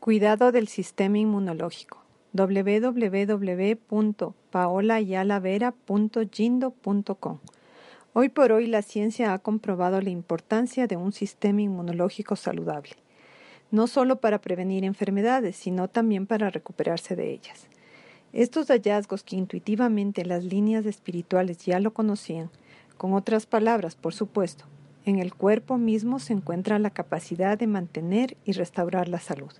Cuidado del sistema inmunológico www.paolayalavera.gindo.com Hoy por hoy la ciencia ha comprobado la importancia de un sistema inmunológico saludable, no solo para prevenir enfermedades, sino también para recuperarse de ellas. Estos hallazgos que intuitivamente las líneas espirituales ya lo conocían, con otras palabras, por supuesto, en el cuerpo mismo se encuentra la capacidad de mantener y restaurar la salud.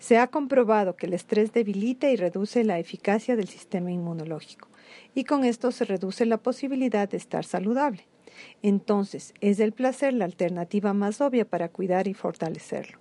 Se ha comprobado que el estrés debilita y reduce la eficacia del sistema inmunológico, y con esto se reduce la posibilidad de estar saludable. Entonces, es el placer la alternativa más obvia para cuidar y fortalecerlo.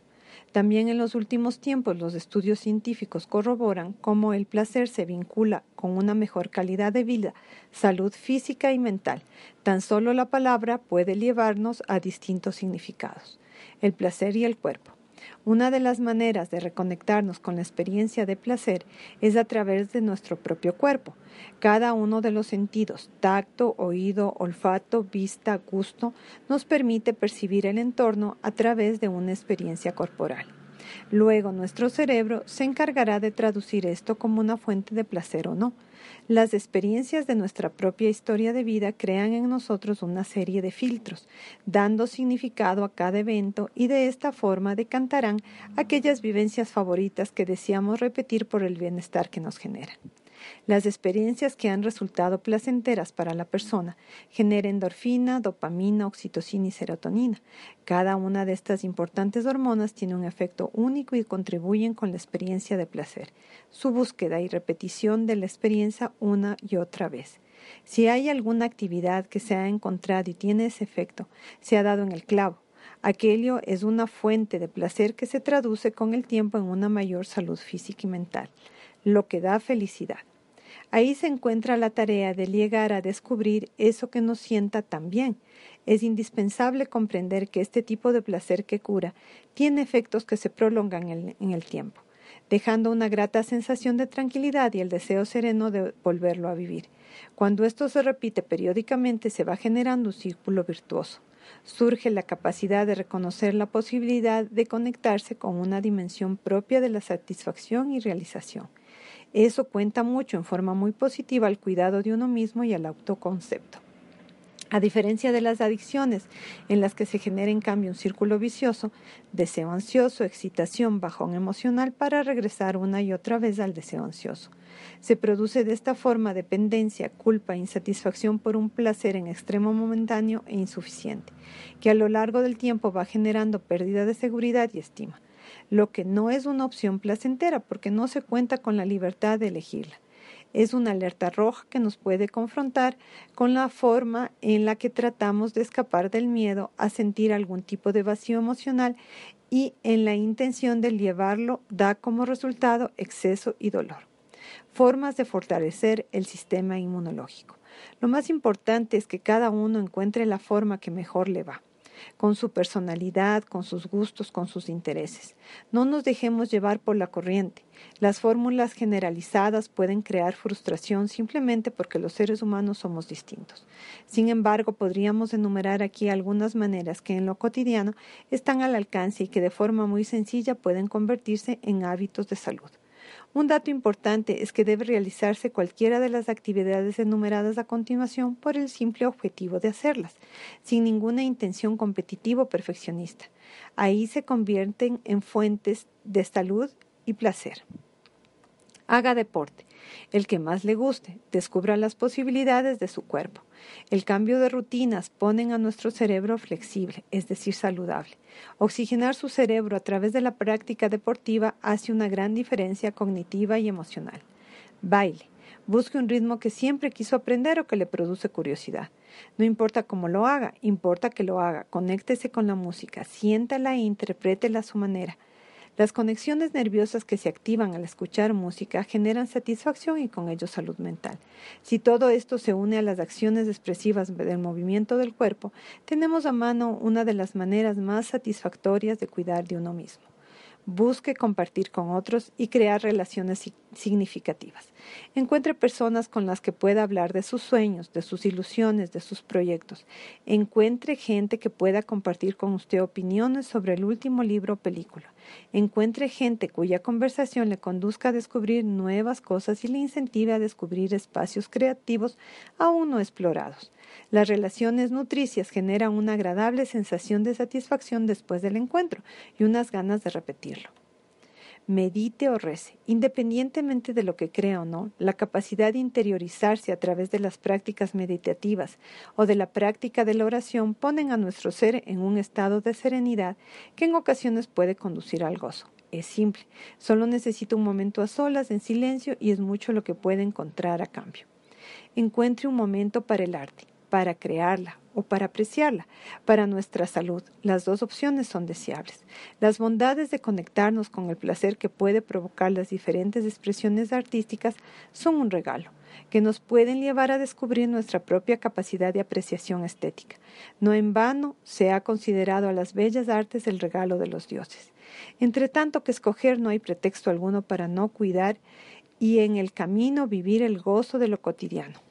También en los últimos tiempos los estudios científicos corroboran cómo el placer se vincula con una mejor calidad de vida, salud física y mental. Tan solo la palabra puede llevarnos a distintos significados. El placer y el cuerpo. Una de las maneras de reconectarnos con la experiencia de placer es a través de nuestro propio cuerpo. Cada uno de los sentidos, tacto, oído, olfato, vista, gusto, nos permite percibir el entorno a través de una experiencia corporal. Luego nuestro cerebro se encargará de traducir esto como una fuente de placer o no. Las experiencias de nuestra propia historia de vida crean en nosotros una serie de filtros, dando significado a cada evento y de esta forma decantarán aquellas vivencias favoritas que deseamos repetir por el bienestar que nos generan. Las experiencias que han resultado placenteras para la persona generan endorfina, dopamina, oxitocina y serotonina. Cada una de estas importantes hormonas tiene un efecto único y contribuyen con la experiencia de placer, su búsqueda y repetición de la experiencia una y otra vez. Si hay alguna actividad que se ha encontrado y tiene ese efecto, se ha dado en el clavo. Aquello es una fuente de placer que se traduce con el tiempo en una mayor salud física y mental, lo que da felicidad. Ahí se encuentra la tarea de llegar a descubrir eso que nos sienta tan bien. Es indispensable comprender que este tipo de placer que cura tiene efectos que se prolongan en el tiempo, dejando una grata sensación de tranquilidad y el deseo sereno de volverlo a vivir. Cuando esto se repite periódicamente se va generando un círculo virtuoso. Surge la capacidad de reconocer la posibilidad de conectarse con una dimensión propia de la satisfacción y realización. Eso cuenta mucho en forma muy positiva al cuidado de uno mismo y al autoconcepto. A diferencia de las adicciones, en las que se genera en cambio un círculo vicioso, deseo ansioso, excitación, bajón emocional para regresar una y otra vez al deseo ansioso. Se produce de esta forma dependencia, culpa, insatisfacción por un placer en extremo momentáneo e insuficiente, que a lo largo del tiempo va generando pérdida de seguridad y estima lo que no es una opción placentera porque no se cuenta con la libertad de elegirla. Es una alerta roja que nos puede confrontar con la forma en la que tratamos de escapar del miedo a sentir algún tipo de vacío emocional y en la intención de llevarlo da como resultado exceso y dolor. Formas de fortalecer el sistema inmunológico. Lo más importante es que cada uno encuentre la forma que mejor le va con su personalidad, con sus gustos, con sus intereses. No nos dejemos llevar por la corriente. Las fórmulas generalizadas pueden crear frustración simplemente porque los seres humanos somos distintos. Sin embargo, podríamos enumerar aquí algunas maneras que en lo cotidiano están al alcance y que de forma muy sencilla pueden convertirse en hábitos de salud. Un dato importante es que debe realizarse cualquiera de las actividades enumeradas a continuación por el simple objetivo de hacerlas, sin ninguna intención competitiva o perfeccionista. Ahí se convierten en fuentes de salud y placer. Haga deporte, el que más le guste, descubra las posibilidades de su cuerpo. El cambio de rutinas ponen a nuestro cerebro flexible, es decir, saludable. Oxigenar su cerebro a través de la práctica deportiva hace una gran diferencia cognitiva y emocional. Baile. Busque un ritmo que siempre quiso aprender o que le produce curiosidad. No importa cómo lo haga, importa que lo haga. Conéctese con la música, siéntala e interprétela a su manera. Las conexiones nerviosas que se activan al escuchar música generan satisfacción y con ello salud mental. Si todo esto se une a las acciones expresivas del movimiento del cuerpo, tenemos a mano una de las maneras más satisfactorias de cuidar de uno mismo. Busque compartir con otros y crear relaciones significativas. Encuentre personas con las que pueda hablar de sus sueños, de sus ilusiones, de sus proyectos. Encuentre gente que pueda compartir con usted opiniones sobre el último libro o película. Encuentre gente cuya conversación le conduzca a descubrir nuevas cosas y le incentive a descubrir espacios creativos aún no explorados. Las relaciones nutricias generan una agradable sensación de satisfacción después del encuentro y unas ganas de repetirlo medite o rece, independientemente de lo que crea o no, la capacidad de interiorizarse a través de las prácticas meditativas o de la práctica de la oración ponen a nuestro ser en un estado de serenidad que en ocasiones puede conducir al gozo. Es simple, solo necesita un momento a solas, en silencio, y es mucho lo que puede encontrar a cambio. Encuentre un momento para el arte, para crearla o para apreciarla. Para nuestra salud, las dos opciones son deseables. Las bondades de conectarnos con el placer que puede provocar las diferentes expresiones artísticas son un regalo que nos pueden llevar a descubrir nuestra propia capacidad de apreciación estética. No en vano se ha considerado a las bellas artes el regalo de los dioses. Entre tanto que escoger no hay pretexto alguno para no cuidar y en el camino vivir el gozo de lo cotidiano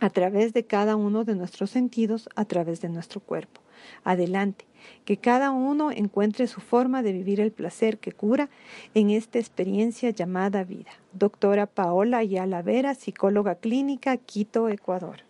a través de cada uno de nuestros sentidos, a través de nuestro cuerpo. Adelante, que cada uno encuentre su forma de vivir el placer que cura en esta experiencia llamada vida. Doctora Paola Ayala Vera, psicóloga clínica, Quito, Ecuador.